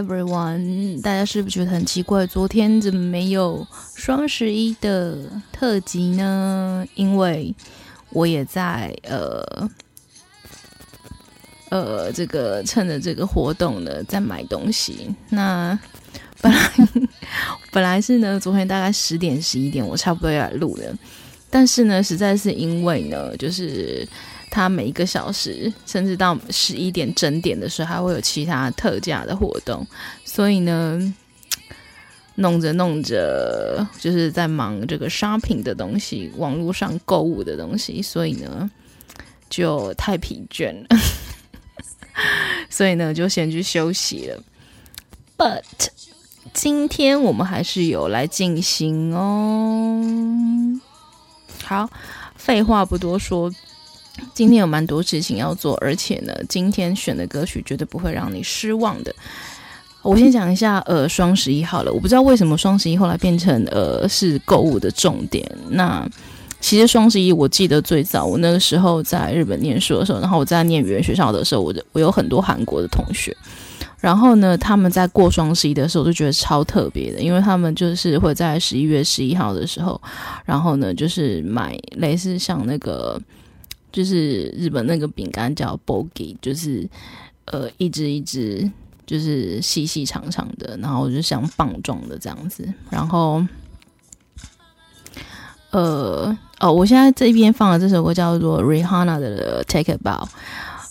everyone，大家是不是觉得很奇怪？昨天怎么没有双十一的特辑呢？因为我也在呃呃这个趁着这个活动呢，在买东西。那本来 本来是呢，昨天大概十点十一点，我差不多要来录的，但是呢，实在是因为呢，就是。它每一个小时，甚至到十一点整点的时候，还会有其他特价的活动，所以呢，弄着弄着，就是在忙这个 shopping 的东西，网络上购物的东西，所以呢，就太疲倦了，所以呢，就先去休息了。But 今天我们还是有来进行哦。好，废话不多说。今天有蛮多事情要做，而且呢，今天选的歌曲绝对不会让你失望的。我先讲一下，呃，双十一好了，我不知道为什么双十一后来变成呃是购物的重点。那其实双十一，我记得最早我那个时候在日本念书的时候，然后我在念语言学校的时候，我我有很多韩国的同学，然后呢，他们在过双十一的时候就觉得超特别的，因为他们就是会在十一月十一号的时候，然后呢，就是买类似像那个。就是日本那个饼干叫 bogi，就是呃一只一只，就是细细长长的，然后就像棒状的这样子。然后呃哦，我现在这边放的这首歌叫做 Rihanna 的 Take a Bow，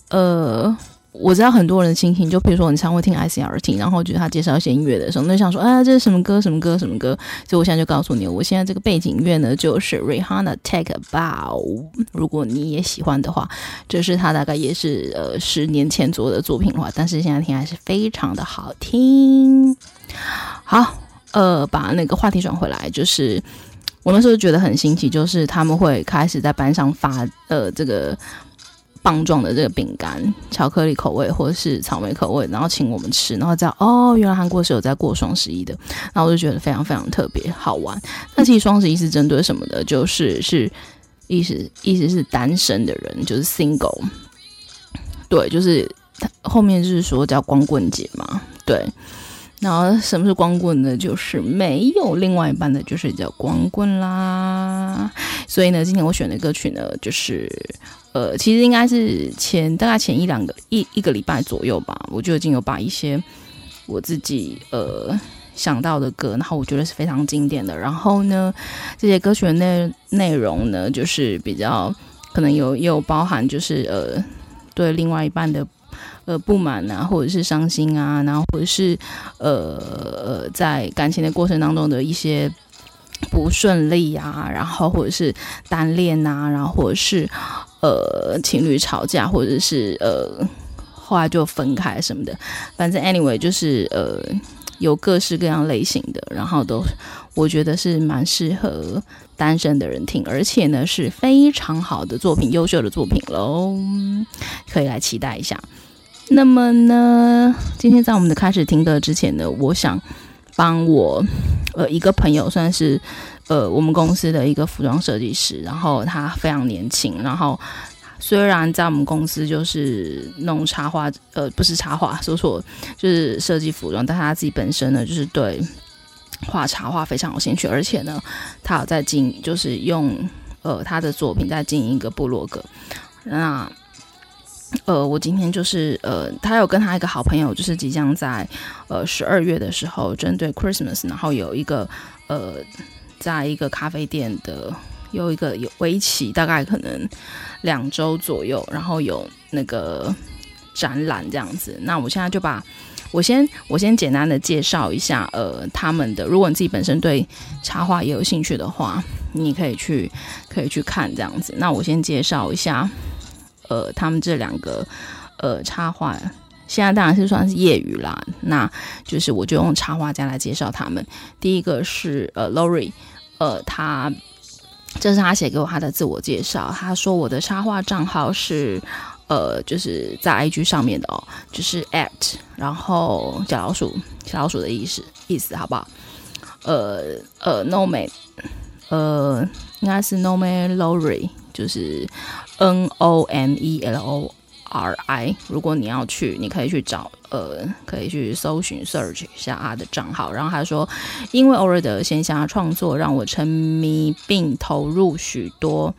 呃。我知道很多人的心情，就比如说你常会听 ICRT，然后觉得他介绍一些音乐的时候，那想说啊，这是什么歌？什么歌？什么歌？所以我现在就告诉你，我现在这个背景音乐呢，就是 Rihanna Take a Bow。如果你也喜欢的话，这是他大概也是呃十年前左右的作品的话，但是现在听还是非常的好听。好，呃，把那个话题转回来，就是我那时候觉得很新奇，就是他们会开始在班上发呃这个。棒状的这个饼干，巧克力口味或者是草莓口味，然后请我们吃，然后知道哦，原来韩国是有在过双十一的，然后我就觉得非常非常特别好玩。那其实双十一是针对什么的？就是是意思意思是单身的人，就是 single，对，就是后面就是说叫光棍节嘛，对。然后什么是光棍呢？就是没有另外一半的，就是叫光棍啦。所以呢，今天我选的歌曲呢，就是。呃，其实应该是前大概前一两个一一个礼拜左右吧，我就已经有把一些我自己呃想到的歌，然后我觉得是非常经典的。然后呢，这些歌曲的内内容呢，就是比较可能有也有包含，就是呃对另外一半的呃不满啊，或者是伤心啊，然后或者是呃呃在感情的过程当中的一些不顺利啊，然后或者是单恋啊，然后或者是。呃，情侣吵架，或者是呃，后来就分开什么的，反正 anyway 就是呃，有各式各样类型的，然后都我觉得是蛮适合单身的人听，而且呢是非常好的作品，优秀的作品喽，可以来期待一下。那么呢，今天在我们的开始听歌之前呢，我想帮我呃一个朋友算是。呃，我们公司的一个服装设计师，然后他非常年轻，然后虽然在我们公司就是弄插画，呃，不是插画，说错，就是设计服装，但他自己本身呢，就是对画插画非常有兴趣，而且呢，他有在经，就是用呃他的作品在经营一个部落格。那呃，我今天就是呃，他有跟他一个好朋友，就是即将在呃十二月的时候，针对 Christmas，然后有一个呃。在一个咖啡店的有一个有为期大概可能两周左右，然后有那个展览这样子。那我现在就把我先我先简单的介绍一下，呃，他们的。如果你自己本身对插画也有兴趣的话，你可以去可以去看这样子。那我先介绍一下，呃，他们这两个呃插画现在当然是算是业余啦。那就是我就用插画家来介绍他们。第一个是呃，Lori，呃，他这是他写给我他的自我介绍。他说我的插画账号是呃，就是在 IG 上面的哦，就是 at，然后小老鼠，小老鼠的意思意思好不好？呃呃，Nome，呃，应该是 Nome Lori，就是 N O M E L O。R I，如果你要去，你可以去找，呃，可以去搜寻 search 一下他的账号。然后他说，因为偶尔的闲暇创作让我沉迷并投入许多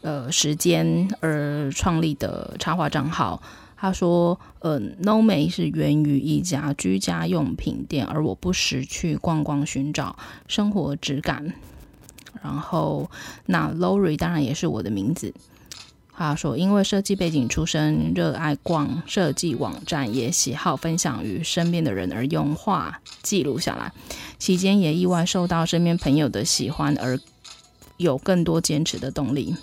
呃时间而创立的插画账号。他说，呃，Nome 是源于一家居家用品店，而我不时去逛逛寻找生活质感。然后，那 Lori 当然也是我的名字。他说：“因为设计背景出身，热爱逛设计网站，也喜好分享与身边的人，而用画记录下来。期间也意外受到身边朋友的喜欢，而有更多坚持的动力。”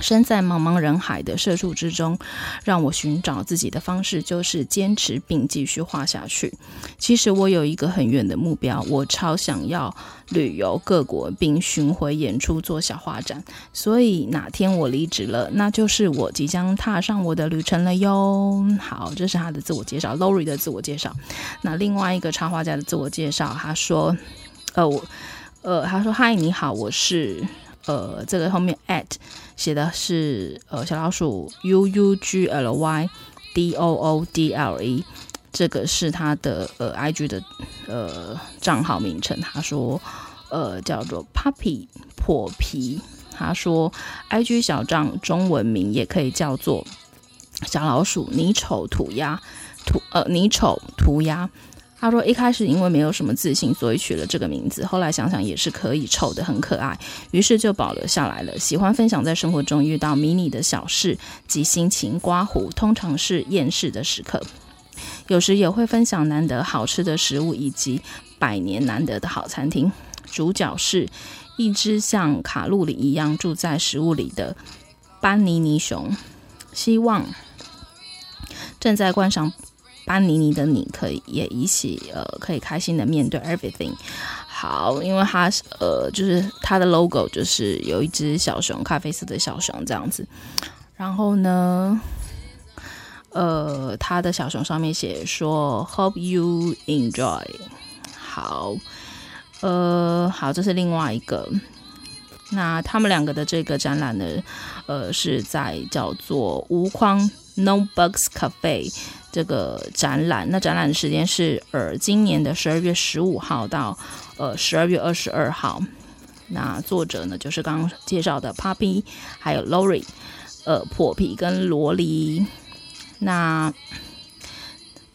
身在茫茫人海的社畜之中，让我寻找自己的方式，就是坚持并继续画下去。其实我有一个很远的目标，我超想要旅游各国，并巡回演出做小画展。所以哪天我离职了，那就是我即将踏上我的旅程了哟。好，这是他的自我介绍，Lori 的自我介绍。那另外一个插画家的自我介绍，他说：“呃，我，呃，他说，嗨，你好，我是。”呃，这个后面 at 写的是呃小老鼠 u u g l y d o o d l e，这个是他的呃 i g 的呃账号名称。他说呃叫做 puppy 破皮。他说 i g 小账中文名也可以叫做小老鼠你丑涂鸦涂呃你丑涂鸦。他说：“一开始因为没有什么自信，所以取了这个名字。后来想想也是可以，丑得很可爱，于是就保留下来了。喜欢分享在生活中遇到迷你的小事及心情刮胡，通常是厌世的时刻。有时也会分享难得好吃的食物以及百年难得的好餐厅。主角是一只像卡路里一样住在食物里的班尼尼熊。希望正在观赏。”班尼尼的你可以也一起呃，可以开心的面对 everything。好，因为它呃，就是它的 logo 就是有一只小熊，咖啡色的小熊这样子。然后呢，呃，它的小熊上面写说 Hope you enjoy。好，呃，好，这是另外一个。那他们两个的这个展览呢，呃，是在叫做无框 No Bugs Cafe。这个展览，那展览的时间是呃今年的十二月十五号到呃十二月二十二号。那作者呢就是刚刚介绍的 Puppy，还有 Lori，呃破皮跟萝莉。那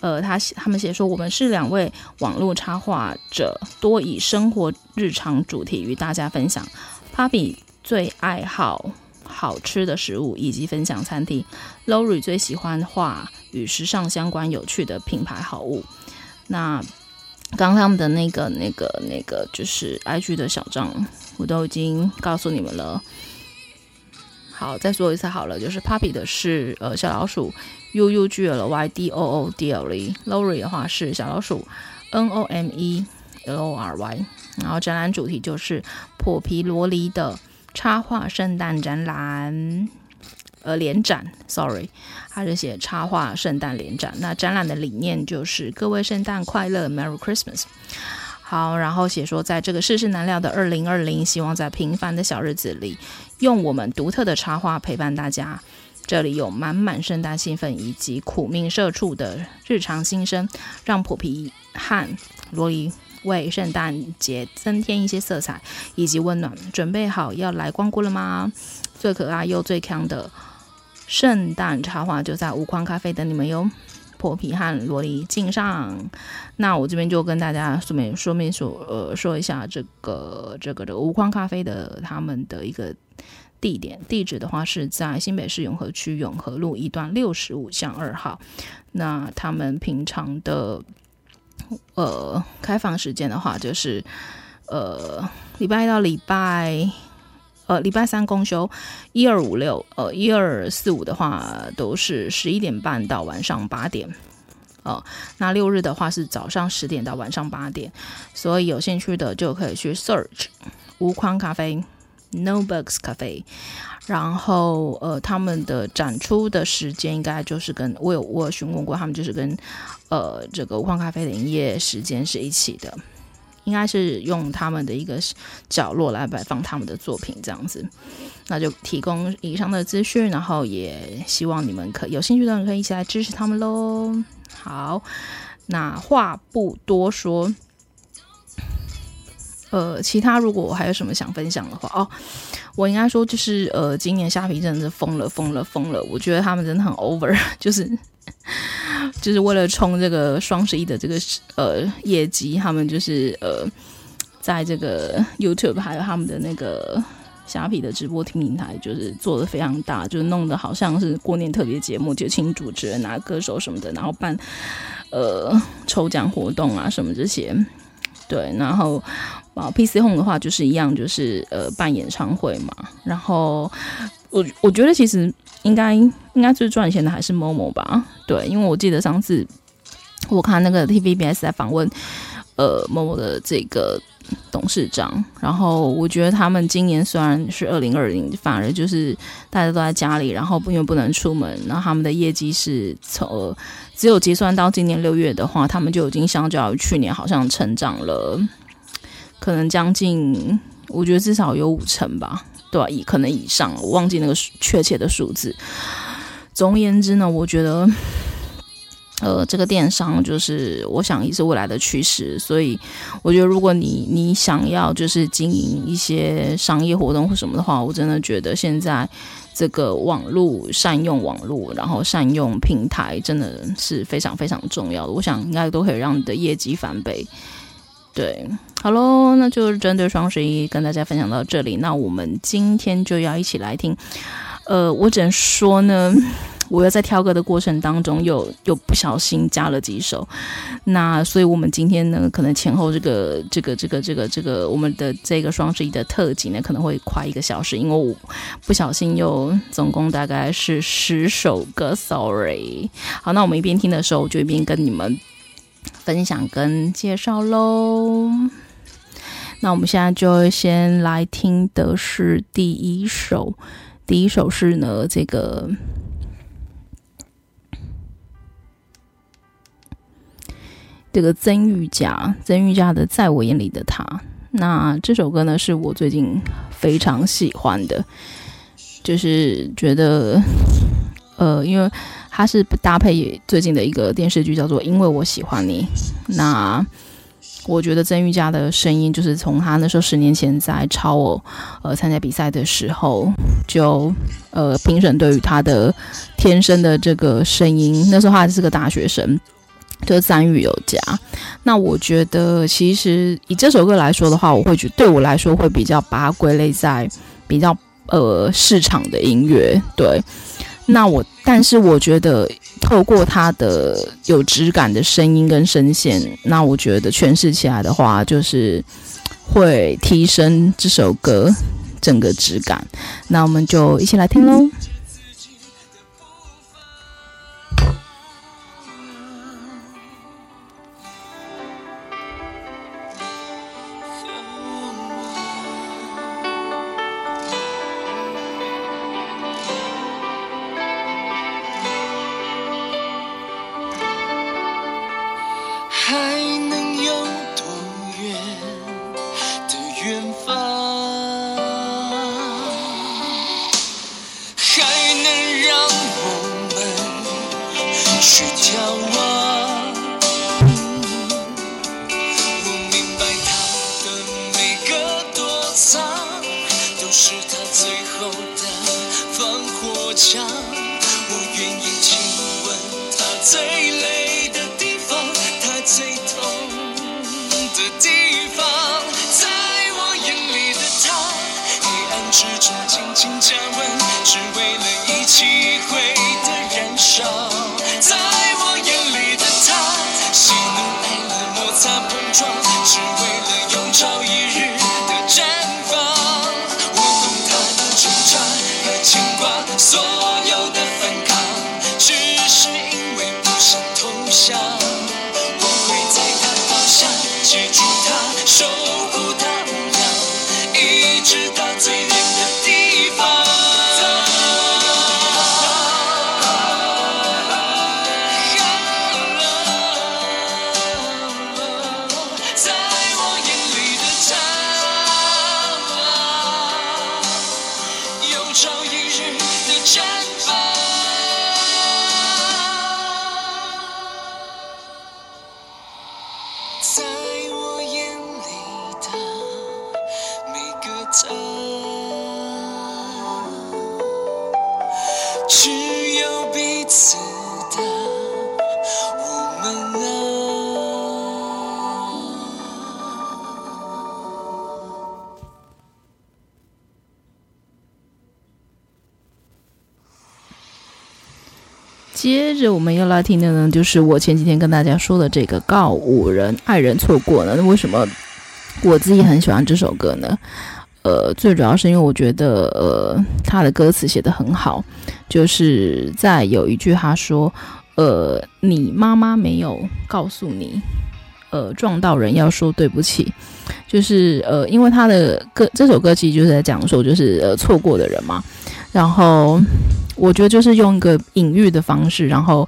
呃他他们写说，我们是两位网络插画者，多以生活日常主题与大家分享。Papi 最爱好。好吃的食物以及分享餐厅，Lori 最喜欢画与时尚相关有趣的品牌好物。那刚刚他们的那个、那个、那个就是 IG 的小账，我都已经告诉你们了。好，再说一次好了，就是 Puppy 的是呃小老鼠 U U G L Y D O O D L E，Lori 的话是小老鼠 N O M E L O R Y。然后展览主题就是破皮萝莉的。插画圣诞展览，呃，联展，sorry，他是写插画圣诞联展。那展览的理念就是各位圣诞快乐，Merry Christmas。好，然后写说，在这个世事难料的二零二零，希望在平凡的小日子里，用我们独特的插画陪伴大家。这里有满满圣诞兴奋以及苦命社畜的日常心声，让普皮和罗莉。为圣诞节增添一些色彩以及温暖，准备好要来光顾了吗？最可爱又最强的圣诞插画就在无框咖啡等你们哟！破皮和萝莉敬上。那我这边就跟大家说明说明说呃说一下这个这个这个无框咖啡的他们的一个地点地址的话是在新北市永和区永和路一段六十五巷二号。那他们平常的。呃，开放时间的话，就是呃，礼拜一到礼拜呃礼拜三公休，一二五六呃一二四五的话都是十一点半到晚上八点。哦。那六日的话是早上十点到晚上八点，所以有兴趣的就可以去 search 无框咖啡 No Bugs 咖啡。然后呃，他们的展出的时间应该就是跟我有我有询问过，他们就是跟呃这个无框咖啡的营业时间是一起的。应该是用他们的一个角落来摆放他们的作品，这样子，那就提供以上的资讯，然后也希望你们可有兴趣的人可以一起来支持他们喽。好，那话不多说，呃，其他如果我还有什么想分享的话，哦，我应该说就是呃，今年虾皮真的是疯了，疯了，疯了，我觉得他们真的很 over，就是。就是为了冲这个双十一的这个呃业绩，他们就是呃在这个 YouTube 还有他们的那个虾皮的直播厅平台，就是做的非常大，就是弄得好像是过年特别节目，就请主持人啊、歌手什么的，然后办呃抽奖活动啊什么这些。对，然后啊 PC Home 的话就是一样，就是呃办演唱会嘛。然后我我觉得其实。应该应该最赚钱的还是某某吧？对，因为我记得上次我看那个 TVBS 在访问呃某某的这个董事长，然后我觉得他们今年虽然是二零二零，反而就是大家都在家里，然后因为不能出门，然后他们的业绩是从、只有结算到今年六月的话，他们就已经相较于去年好像成长了，可能将近我觉得至少有五成吧。对、啊，以可能以上，我忘记那个确切的数字。总而言之呢，我觉得，呃，这个电商就是我想也是未来的趋势。所以，我觉得如果你你想要就是经营一些商业活动或什么的话，我真的觉得现在这个网络善用网络，然后善用平台，真的是非常非常重要的。我想应该都可以让你的业绩翻倍。对，好喽，那就是针对双十一跟大家分享到这里。那我们今天就要一起来听，呃，我只能说呢，我要在挑歌的过程当中又又不小心加了几首，那所以我们今天呢，可能前后这个这个这个这个这个我们的这个双十一的特辑呢，可能会快一个小时，因为我不小心又总共大概是十首歌，sorry。好，那我们一边听的时候，我就一边跟你们。分享跟介绍喽，那我们现在就先来听的是第一首，第一首是呢这个这个曾玉佳，曾玉佳的《在我眼里的他》。那这首歌呢是我最近非常喜欢的，就是觉得呃，因为。它是搭配最近的一个电视剧，叫做《因为我喜欢你》。那我觉得曾玉佳的声音，就是从他那时候十年前在超偶呃参加比赛的时候，就呃评审对于他的天生的这个声音，那时候他还是个大学生，就赞誉有加。那我觉得其实以这首歌来说的话，我会觉得对我来说会比较把它归类在比较呃市场的音乐，对。那我，但是我觉得透过他的有质感的声音跟声线，那我觉得诠释起来的话，就是会提升这首歌整个质感。那我们就一起来听喽。去眺望。我明白他的每个躲藏都是他最后的防火墙。少一接着我们要来听的呢，就是我前几天跟大家说的这个告五人爱人错过呢。那为什么我自己很喜欢这首歌呢？呃，最主要是因为我觉得呃，他的歌词写得很好，就是在有一句他说，呃，你妈妈没有告诉你，呃，撞到人要说对不起，就是呃，因为他的歌这首歌其实就是在讲说，就是呃，错过的人嘛，然后。我觉得就是用一个隐喻的方式，然后，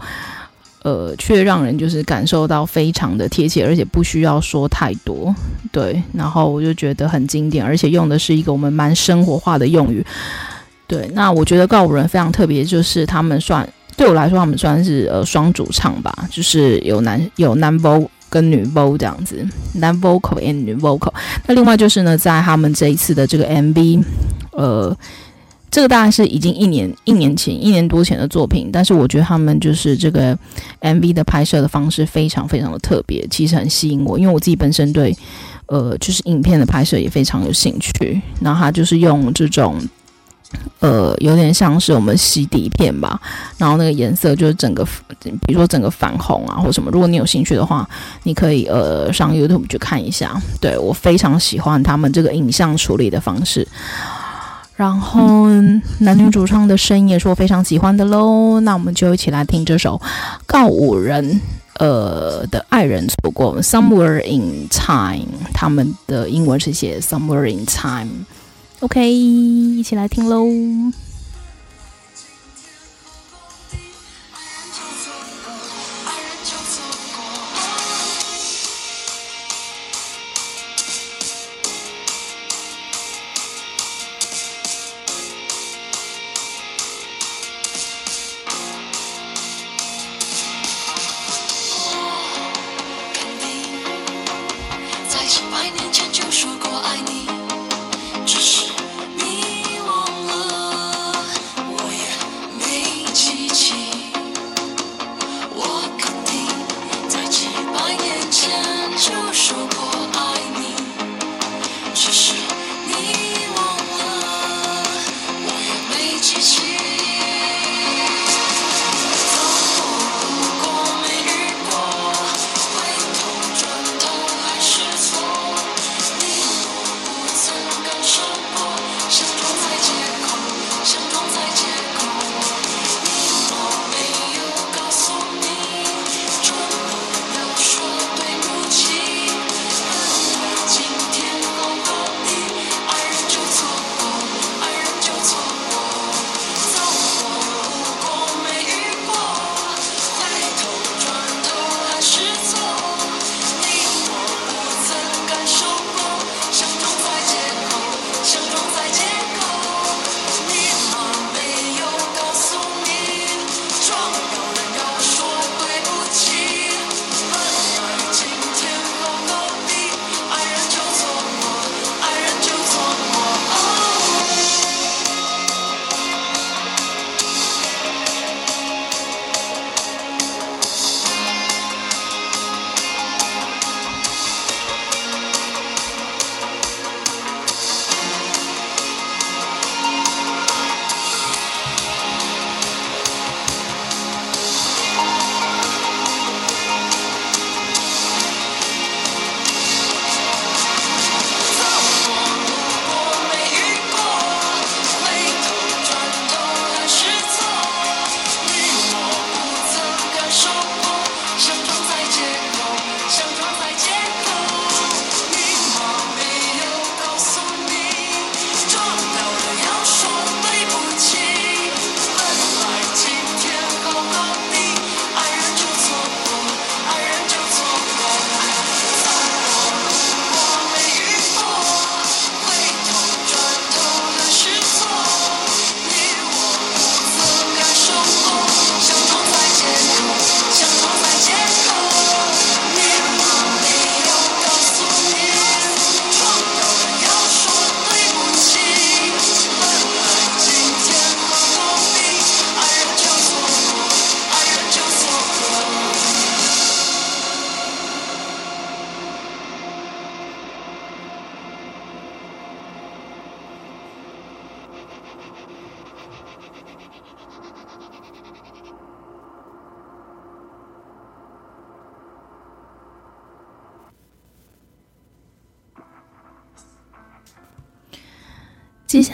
呃，却让人就是感受到非常的贴切，而且不需要说太多，对。然后我就觉得很经典，而且用的是一个我们蛮生活化的用语，对。那我觉得告五人非常特别，就是他们算对我来说，他们算是呃双主唱吧，就是有男有男 vocal 跟女 vocal 这样子，男 vocal and 女 vocal。那另外就是呢，在他们这一次的这个 MV，呃。这个大概是已经一年一年前一年多前的作品，但是我觉得他们就是这个 MV 的拍摄的方式非常非常的特别，其实很吸引我，因为我自己本身对呃就是影片的拍摄也非常有兴趣。然后他就是用这种呃有点像是我们洗底片吧，然后那个颜色就是整个比如说整个反红啊或什么，如果你有兴趣的话，你可以呃上 YouTube 去看一下。对，我非常喜欢他们这个影像处理的方式。然后男女主唱的声音也是我非常喜欢的喽，那我们就一起来听这首告五人呃的爱人错过 Somewhere in Time，他们的英文是写 Somewhere in Time，OK，一起来听喽。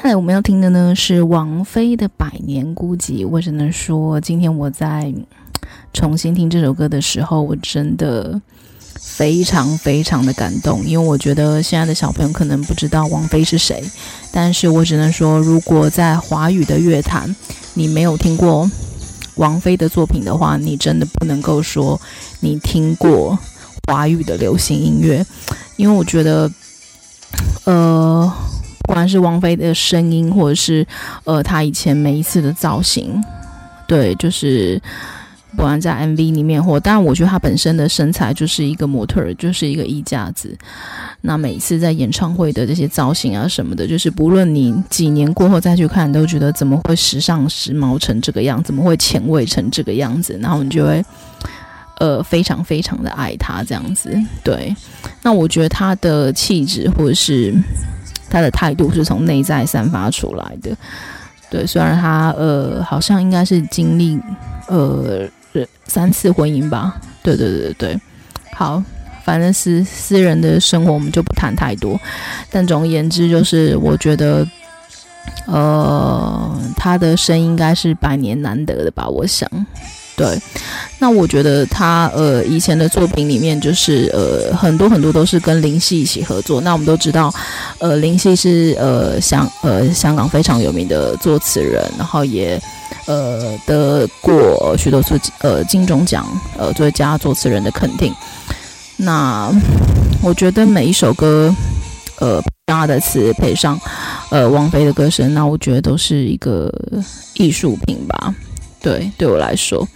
来我们要听的呢是王菲的《百年孤寂》。我只能说，今天我在重新听这首歌的时候，我真的非常非常的感动，因为我觉得现在的小朋友可能不知道王菲是谁，但是我只能说，如果在华语的乐坛，你没有听过王菲的作品的话，你真的不能够说你听过华语的流行音乐，因为我觉得，呃。不管是王菲的声音，或者是呃，她以前每一次的造型，对，就是不管在 MV 里面，或当然，我觉得她本身的身材就是一个模特儿，就是一个衣架子。那每次在演唱会的这些造型啊什么的，就是不论你几年过后再去看，都觉得怎么会时尚时髦成这个样，怎么会前卫成这个样子，然后你就会呃非常非常的爱她这样子。对，那我觉得她的气质或者是。他的态度是从内在散发出来的，对。虽然他呃好像应该是经历呃三次婚姻吧，对对对对。好，反正私私人的生活我们就不谈太多。但总而言之，就是我觉得呃他的声音应该是百年难得的吧，我想。对，那我觉得他呃以前的作品里面就是呃很多很多都是跟林夕一起合作。那我们都知道，呃林夕是呃香呃香港非常有名的作词人，然后也呃得过许多次呃金钟奖呃最佳作词人的肯定。那我觉得每一首歌呃他的词配上呃王菲的歌声，那我觉得都是一个艺术品吧。对，对我来说。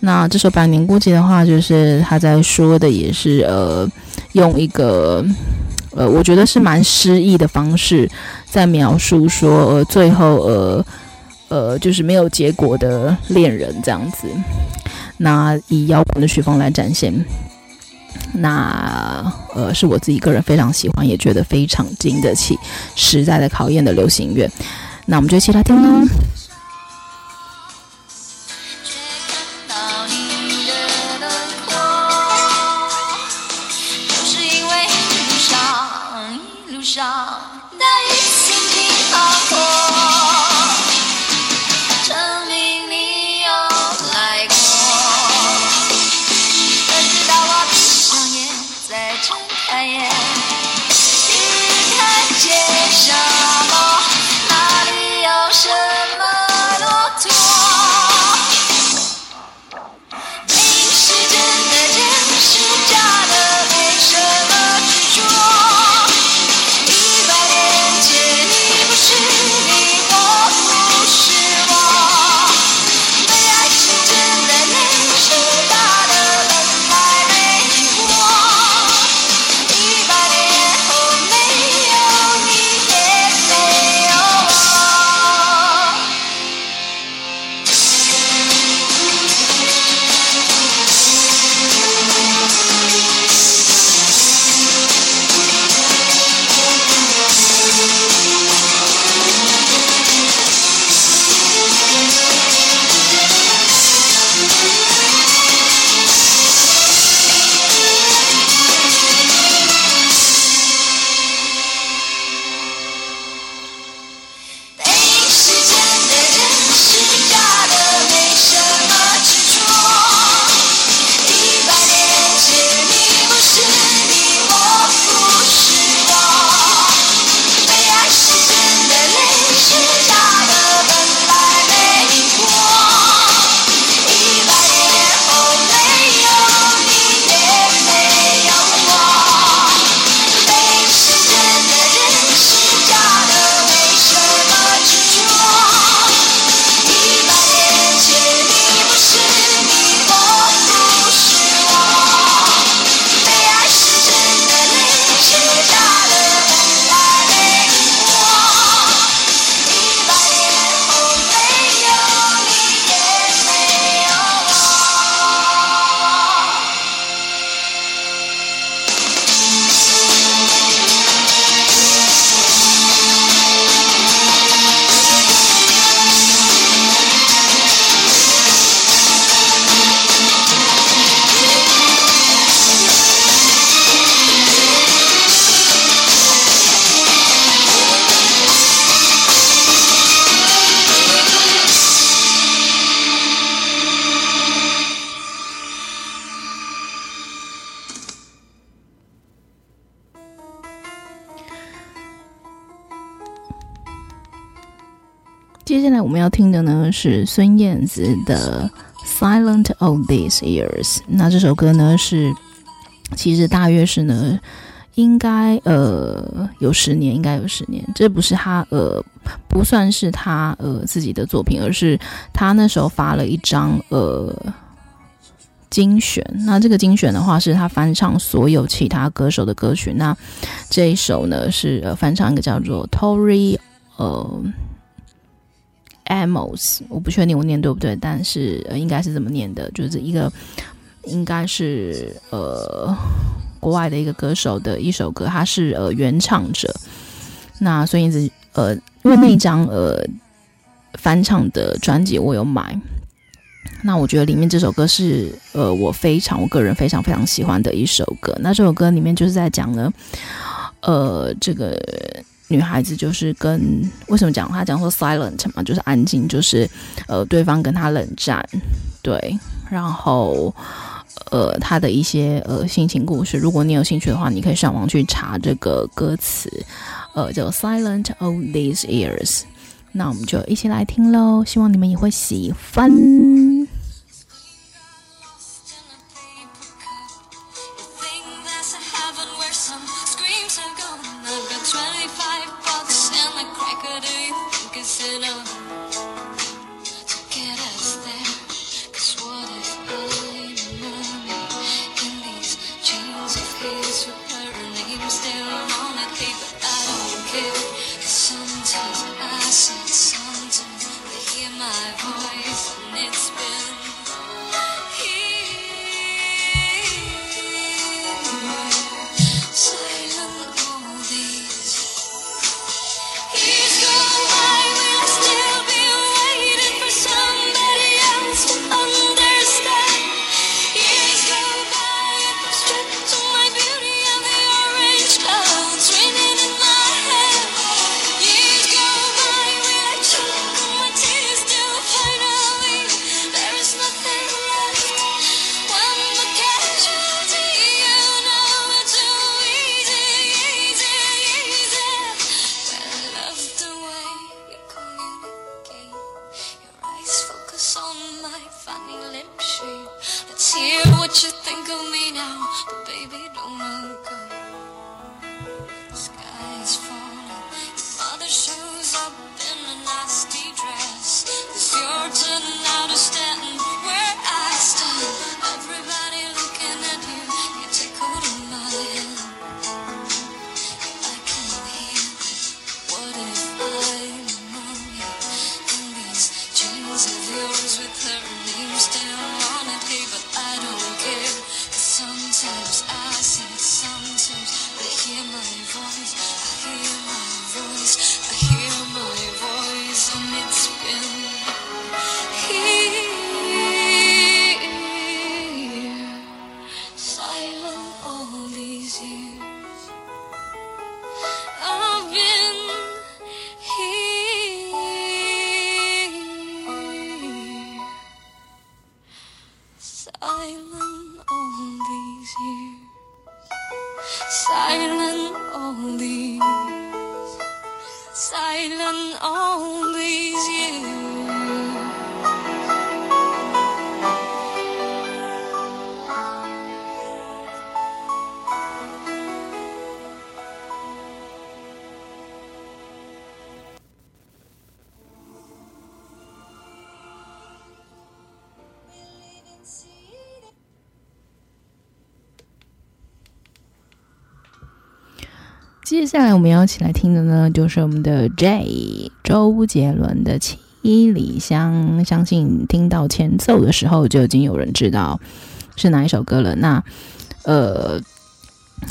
那这首《百年孤寂》的话，就是他在说的，也是呃，用一个呃，我觉得是蛮诗意的方式，在描述说呃，最后呃呃，就是没有结果的恋人这样子。那以摇滚的曲风来展现，那呃，是我自己个人非常喜欢，也觉得非常经得起时代的考验的流行乐。那我们就一起来听喽。是孙燕姿的《Silent All These Years》。那这首歌呢是，其实大约是呢，应该呃有十年，应该有十年。这不是他呃不算是他呃自己的作品，而是他那时候发了一张呃精选。那这个精选的话是他翻唱所有其他歌手的歌曲。那这一首呢是呃翻唱一个叫做 Tori 呃。Amos，我不确定我念对不对，但是、呃、应该是这么念的，就是一个应该是呃国外的一个歌手的一首歌，他是呃原唱者。那所以是呃因为那一张呃翻唱的专辑我有买，那我觉得里面这首歌是呃我非常我个人非常非常喜欢的一首歌。那这首歌里面就是在讲呢呃这个。女孩子就是跟为什么讲她讲说 silent 嘛，就是安静，就是呃对方跟她冷战，对，然后呃她的一些呃心情故事，如果你有兴趣的话，你可以上网去查这个歌词，呃叫 silent all these years，那我们就一起来听喽，希望你们也会喜欢。on all these years. 接下来我们要一起来听的呢，就是我们的 J 周杰伦的《七里香》。相信听到前奏的时候，就已经有人知道是哪一首歌了。那呃，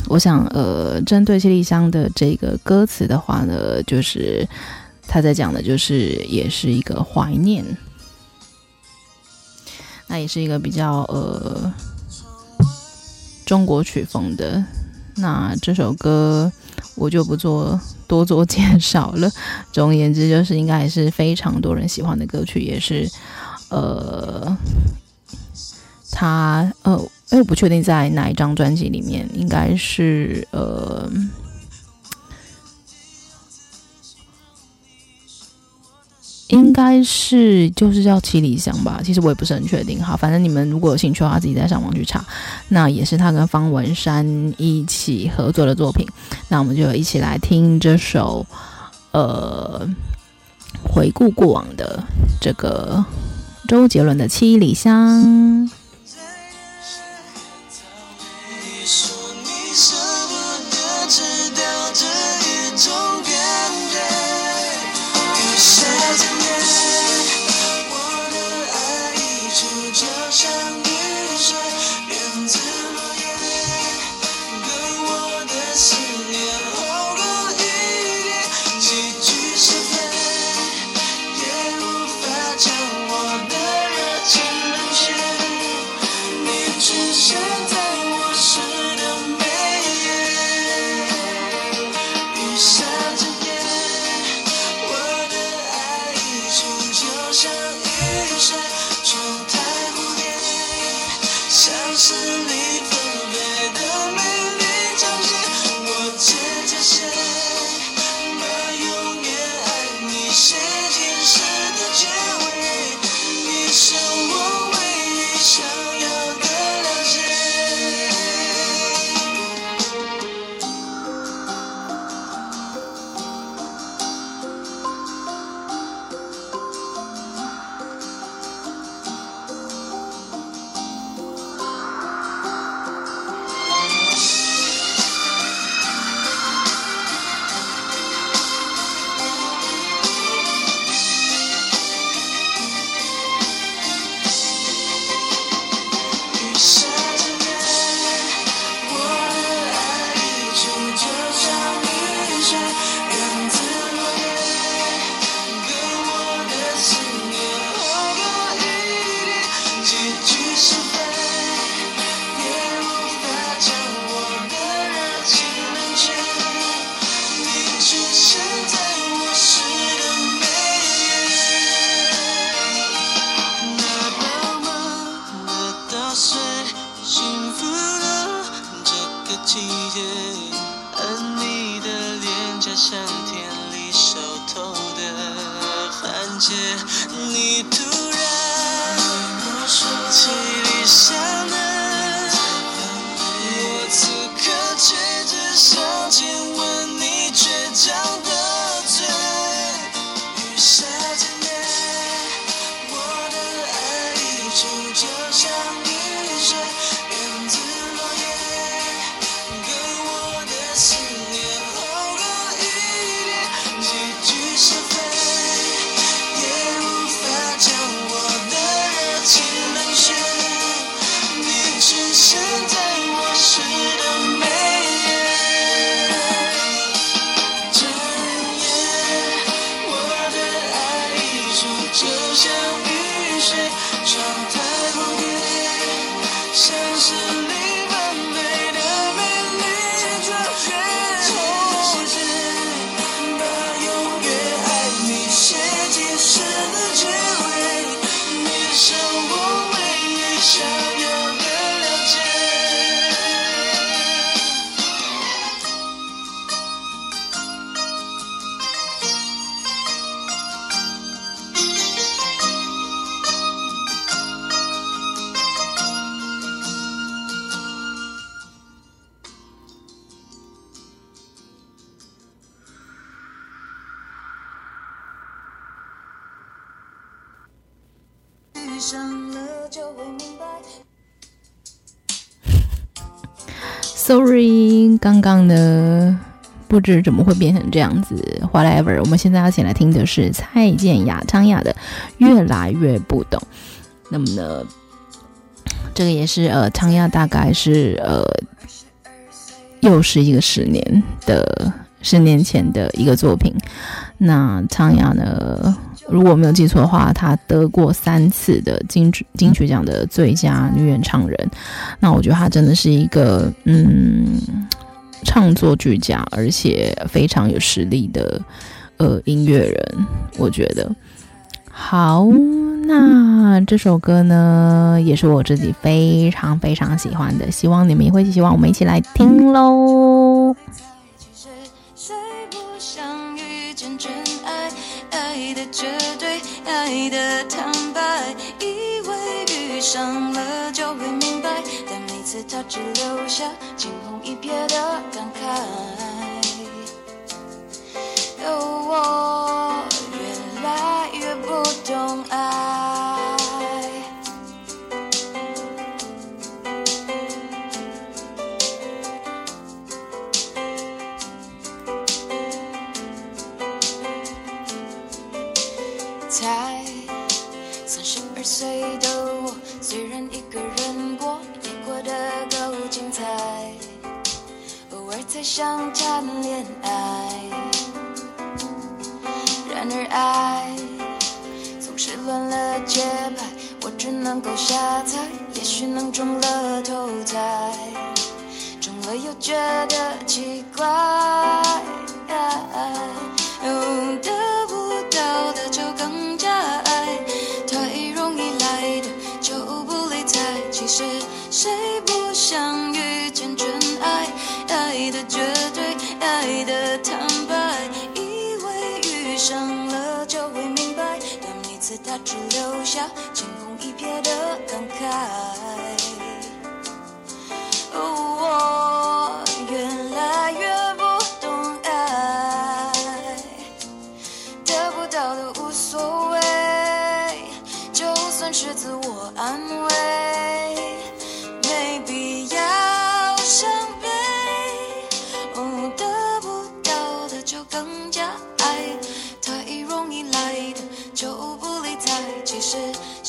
我想呃，针对《七里香》的这个歌词的话呢，就是他在讲的，就是也是一个怀念，那也是一个比较呃中国曲风的。那这首歌。我就不做多做介绍了。总而言之，就是应该还是非常多人喜欢的歌曲，也是呃，他呃，哎，我不确定在哪一张专辑里面，应该是呃，应该是就是叫七里香吧，其实我也不是很确定。好，反正你们如果有兴趣的话，自己再上网去查。那也是他跟方文山一起合作的作品。那我们就一起来听这首，呃，回顾过往的这个周杰伦的《七里香》。季节 Sorry，刚刚呢，不知怎么会变成这样子。Whatever，我们现在要先来听的是蔡健雅、昌雅的《越来越不懂》。那么呢，这个也是呃，昌雅大概是呃，又是一个十年的十年前的一个作品。那昌雅呢？如果没有记错的话，她得过三次的金曲金曲奖的最佳女演唱人。那我觉得她真的是一个嗯，唱作俱佳，而且非常有实力的呃音乐人。我觉得好，那这首歌呢，也是我自己非常非常喜欢的，希望你们也会喜欢，我们一起来听喽。的绝对爱的坦白，以为遇上了就会明白，但每次他只留下惊鸿一瞥的感慨。哦，我越来越不懂爱。想谈恋爱，然而爱总是乱了节拍，我只能够瞎猜，也许能中了头彩，中了又觉得奇怪。次他只留下惊鸿一瞥的感慨。我越来越不懂爱，得不到的无所谓，就算是自我安慰。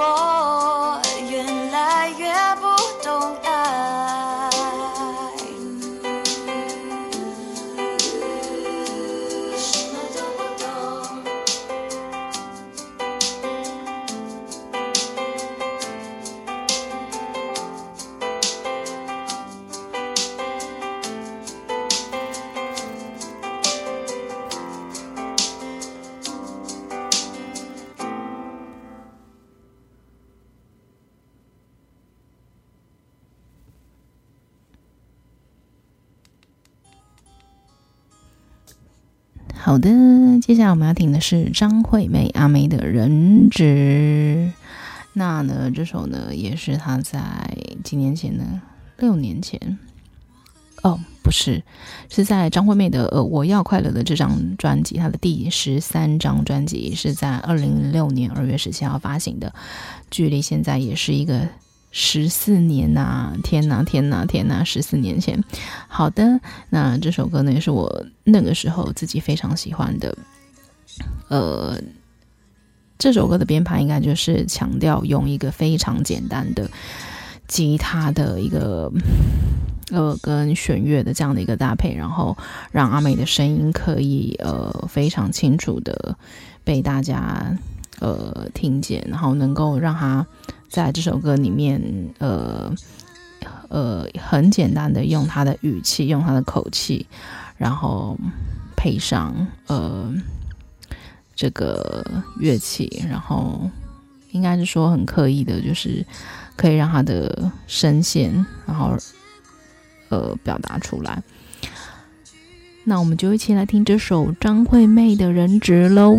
我，越来越不好的，接下来我们要听的是张惠妹阿妹的《人质》。那呢，这首呢也是她在几年前呢，六年前，哦，不是，是在张惠妹的呃《我要快乐》的这张专辑，她的第十三张专辑是在二零零六年二月十七号发行的，距离现在也是一个。十四年呐、天呐，天呐，天呐，十四年前。好的，那这首歌呢，也是我那个时候自己非常喜欢的。呃，这首歌的编排应该就是强调用一个非常简单的吉他的一个呃跟弦乐的这样的一个搭配，然后让阿美的声音可以呃非常清楚的被大家呃听见，然后能够让她。在这首歌里面，呃呃，很简单的用他的语气，用他的口气，然后配上呃这个乐器，然后应该是说很刻意的，就是可以让他的声线，然后呃表达出来。那我们就一起来听这首张惠妹的《人质》喽。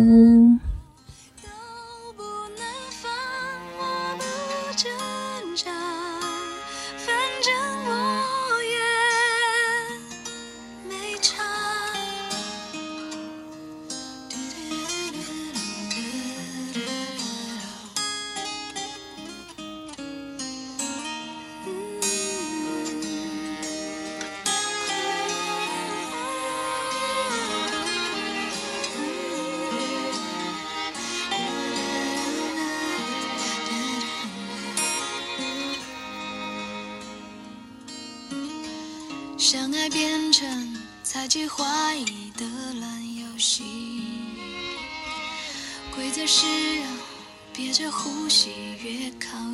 相爱变成猜忌怀疑的烂游戏，规则是要憋着呼吸，越靠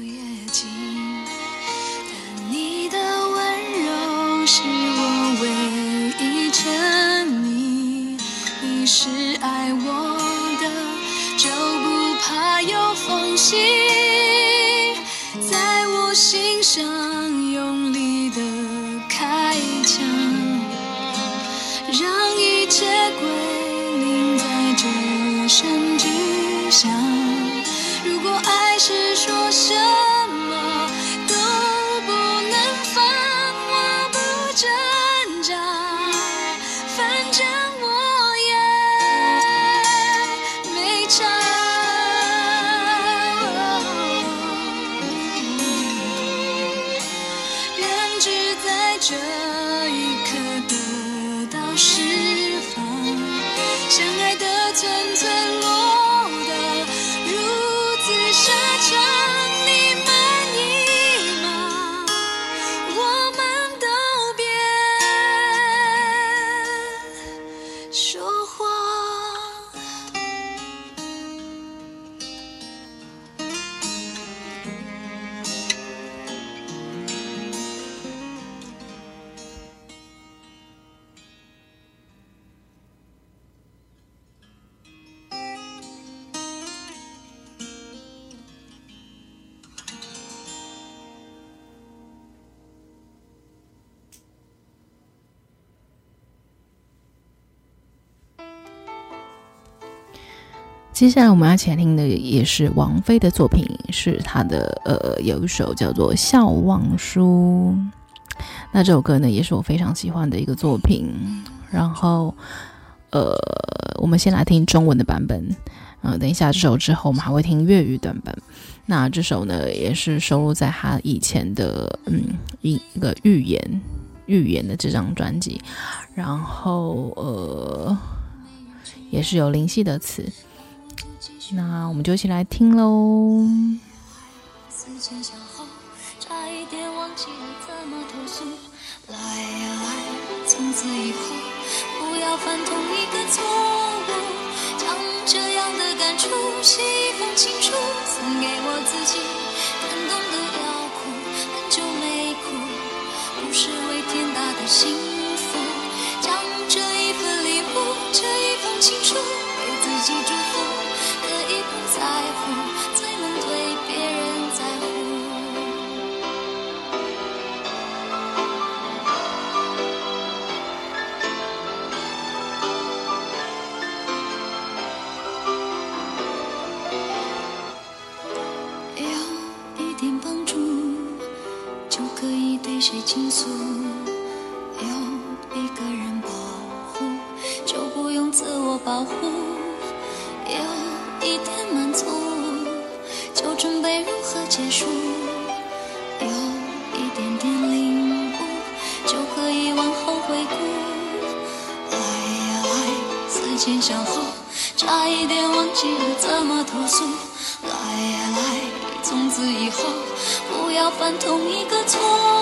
接下来我们要前听的也是王菲的作品，是她的呃有一首叫做《笑忘书》。那这首歌呢，也是我非常喜欢的一个作品。然后呃，我们先来听中文的版本，呃，等一下这首之后，我们还会听粤语短版。那这首呢，也是收录在她以前的嗯一一个预言预言的这张专辑。然后呃，也是有灵犀的词。那我们就一起来听喽。思前想后，差一点忘记了怎么投诉。来呀来，从此以后不要犯同一个错误。将这样的感触写一封情书，送给我自己。感动得要哭，很久没哭，不是为天大的幸福。将这一份礼物，这一封情书，给自己祝福。要犯同一个错。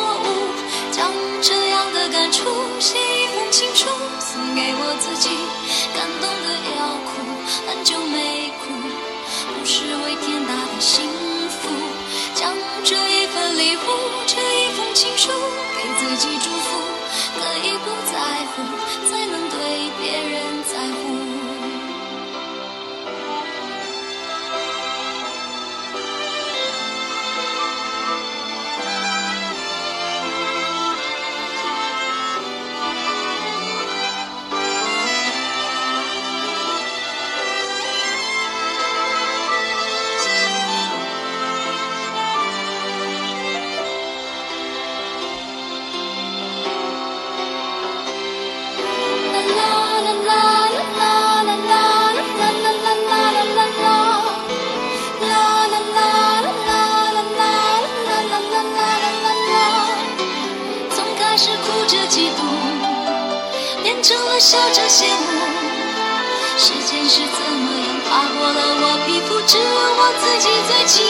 时间是怎么样划过了我皮肤，只有我自己最清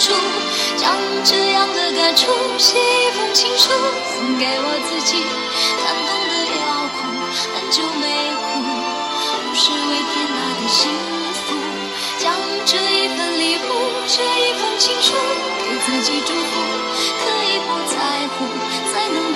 楚。将这样的感触写一封情书，送给我自己，感动的要哭，很久没哭，不是为天大的幸福。将这一份礼物，这一封情书，给自己祝福，可以不在乎，才能。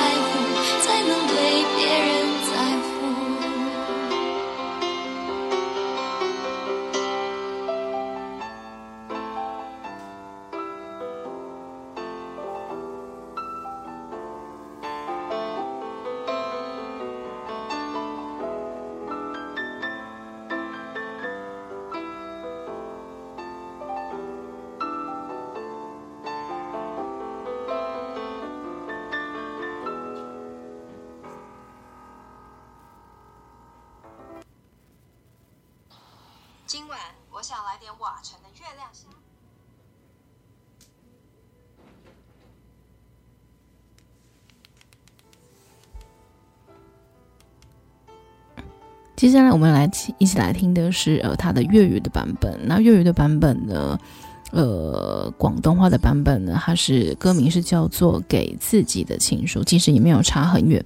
接下来我们来一起来听的是呃他的粤语的版本。那粤语的版本呢？呃，广东话的版本呢，它是歌名是叫做《给自己的情书》，其实也没有差很远。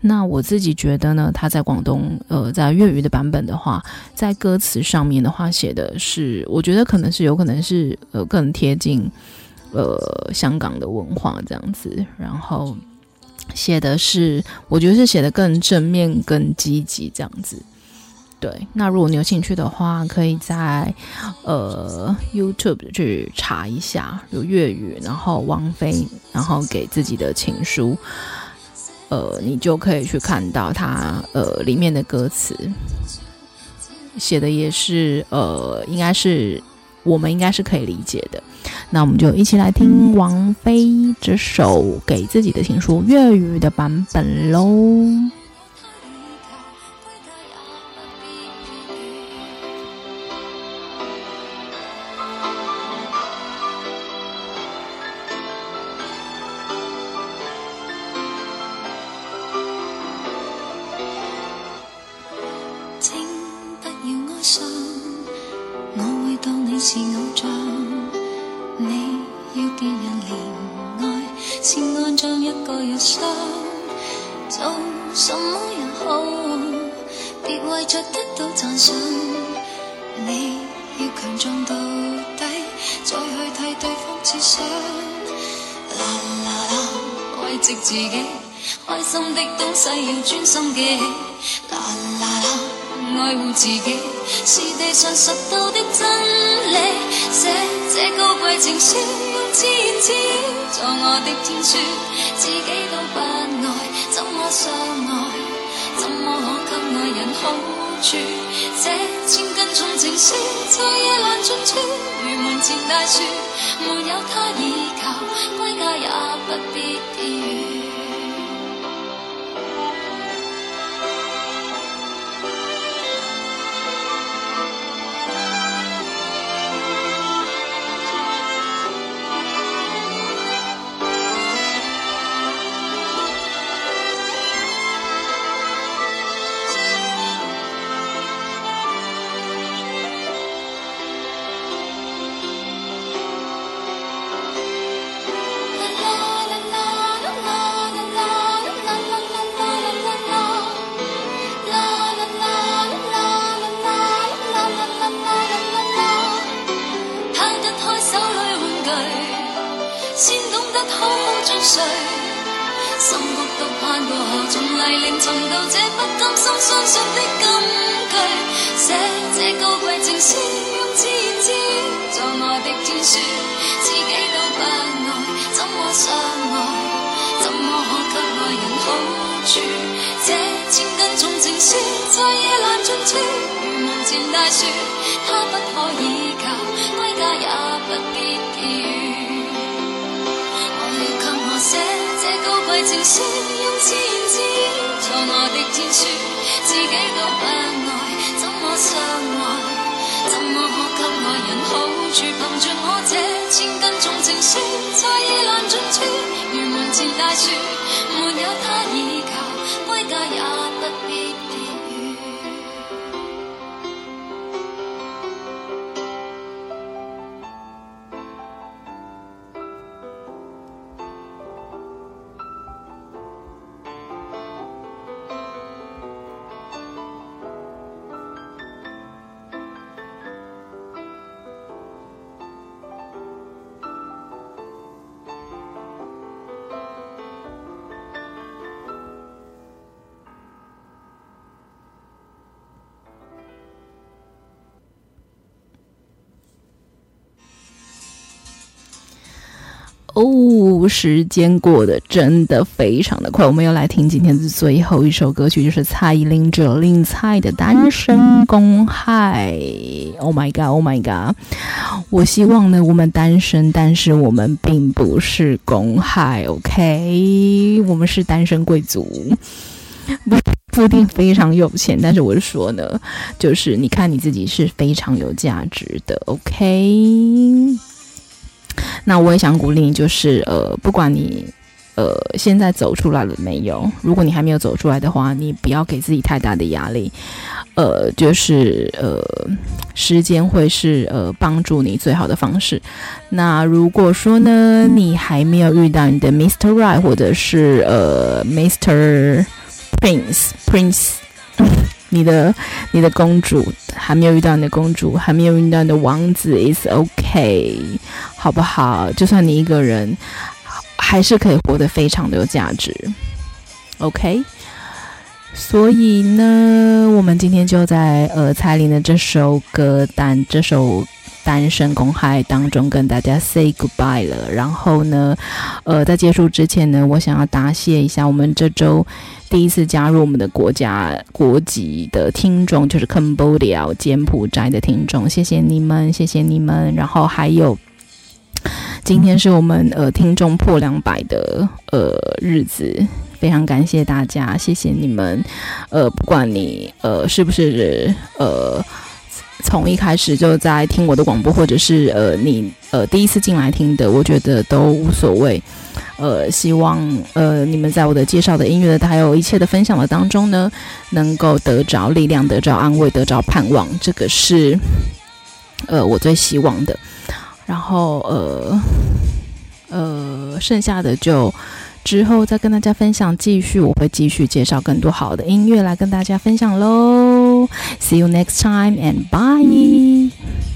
那我自己觉得呢，它在广东呃，在粤语的版本的话，在歌词上面的话写的是，我觉得可能是有可能是呃更贴近呃香港的文化这样子，然后写的是，我觉得是写的更正面、更积极这样子。对，那如果你有兴趣的话，可以在呃 YouTube 去查一下，有粤语，然后王菲，然后给自己的情书，呃，你就可以去看到它呃里面的歌词，写的也是呃，应该是我们应该是可以理解的。那我们就一起来听王菲这首给自己的情书粤语的版本喽。要专心嘅，啦啦啦，爱护自己是地上拾到的真理。写这高贵情书，用千字做我的天书，自己都不爱，怎么相爱？怎么可给爱人好处？这千斤重情书，在夜阑尽处，如门前大树，没有他依靠，归家也不必疲倦。没有他依靠归家也时间过得真的非常的快，我们要来听今天的最后一首歌曲，就是蔡依林 Jolin 蔡的《单身公害》。Oh my god，Oh my god！我希望呢，我们单身，但是我们并不是公害，OK？我们是单身贵族，不不一定非常有钱，但是我是说呢，就是你看你自己是非常有价值的，OK？那我也想鼓励，就是呃，不管你呃现在走出来了没有，如果你还没有走出来的话，你不要给自己太大的压力，呃，就是呃，时间会是呃帮助你最好的方式。那如果说呢，你还没有遇到你的 Mr. Right 或者是呃 Mr. Prince Prince。你的你的公主还没有遇到你的公主，还没有遇到你的王子，is OK，好不好？就算你一个人，还是可以活得非常的有价值，OK。所以呢，我们今天就在呃蔡琳的这首歌单这首单身公害当中跟大家 say goodbye 了。然后呢，呃，在结束之前呢，我想要答谢一下我们这周。第一次加入我们的国家国籍的听众，就是 Cambodia 柬埔寨的听众，谢谢你们，谢谢你们。然后还有，今天是我们呃听众破两百的呃日子，非常感谢大家，谢谢你们。呃，不管你呃是不是呃从一开始就在听我的广播，或者是呃你呃第一次进来听的，我觉得都无所谓。呃，希望呃你们在我的介绍的音乐的还有一切的分享的当中呢，能够得着力量，得着安慰，得着盼望，这个是呃我最希望的。然后呃呃，剩下的就之后再跟大家分享，继续我会继续介绍更多好的音乐来跟大家分享喽。See you next time and bye。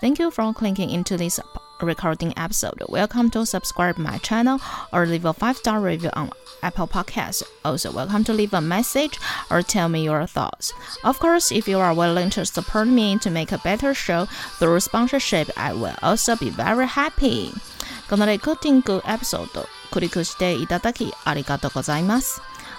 Thank you for clicking into this recording episode. Welcome to subscribe my channel or leave a five-star review on Apple Podcasts. Also, welcome to leave a message or tell me your thoughts. Of course, if you are willing to support me to make a better show through sponsorship, I will also be very happy. このレコーディングエピソード、クリックしていただきありがとうございます。